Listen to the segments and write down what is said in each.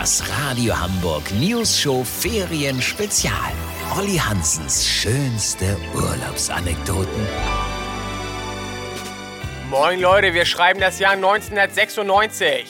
Das Radio Hamburg News Show Ferien Spezial. Olli Hansens schönste Urlaubsanekdoten. Moin Leute, wir schreiben das Jahr 1996.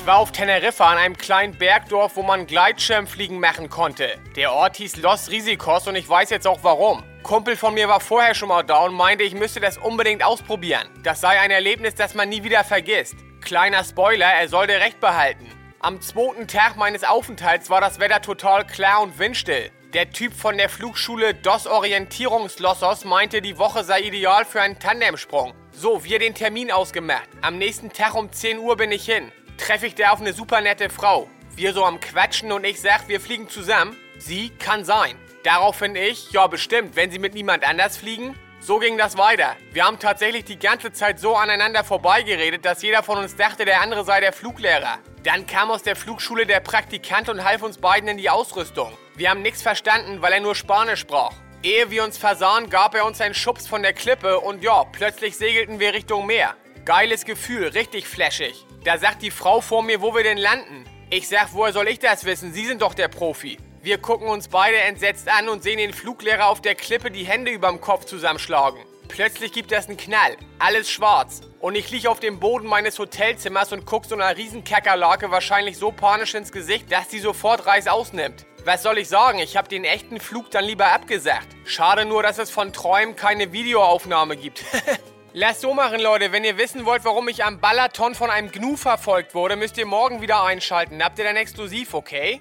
Ich war auf Teneriffa an einem kleinen Bergdorf, wo man Gleitschirmfliegen machen konnte. Der Ort hieß Los Risicos und ich weiß jetzt auch warum. Kumpel von mir war vorher schon mal da und meinte, ich müsste das unbedingt ausprobieren. Das sei ein Erlebnis, das man nie wieder vergisst. Kleiner Spoiler, er sollte recht behalten. Am zweiten Tag meines Aufenthalts war das Wetter total klar und windstill. Der Typ von der Flugschule DOS Orientierungslossos meinte, die Woche sei ideal für einen Tandemsprung. So, wir den Termin ausgemacht. Am nächsten Tag um 10 Uhr bin ich hin. Treffe ich da auf eine super nette Frau. Wir so am Quatschen und ich sag, wir fliegen zusammen. Sie kann sein. Daraufhin ich, ja bestimmt, wenn sie mit niemand anders fliegen. So ging das weiter. Wir haben tatsächlich die ganze Zeit so aneinander vorbeigeredet, dass jeder von uns dachte, der andere sei der Fluglehrer. Dann kam aus der Flugschule der Praktikant und half uns beiden in die Ausrüstung. Wir haben nichts verstanden, weil er nur Spanisch sprach. Ehe wir uns versahen, gab er uns einen Schubs von der Klippe und ja, plötzlich segelten wir Richtung Meer. Geiles Gefühl, richtig flashig. Da sagt die Frau vor mir, wo wir denn landen. Ich sag, woher soll ich das wissen? Sie sind doch der Profi. Wir gucken uns beide entsetzt an und sehen den Fluglehrer auf der Klippe die Hände überm Kopf zusammenschlagen. Plötzlich gibt es einen Knall. Alles schwarz. Und ich liege auf dem Boden meines Hotelzimmers und guck so einer Riesenkakerlake wahrscheinlich so panisch ins Gesicht, dass sie sofort Reis ausnimmt. Was soll ich sagen? Ich habe den echten Flug dann lieber abgesagt. Schade nur, dass es von Träumen keine Videoaufnahme gibt. Lasst so machen, Leute. Wenn ihr wissen wollt, warum ich am Ballaton von einem Gnu verfolgt wurde, müsst ihr morgen wieder einschalten. Habt ihr dann exklusiv, okay?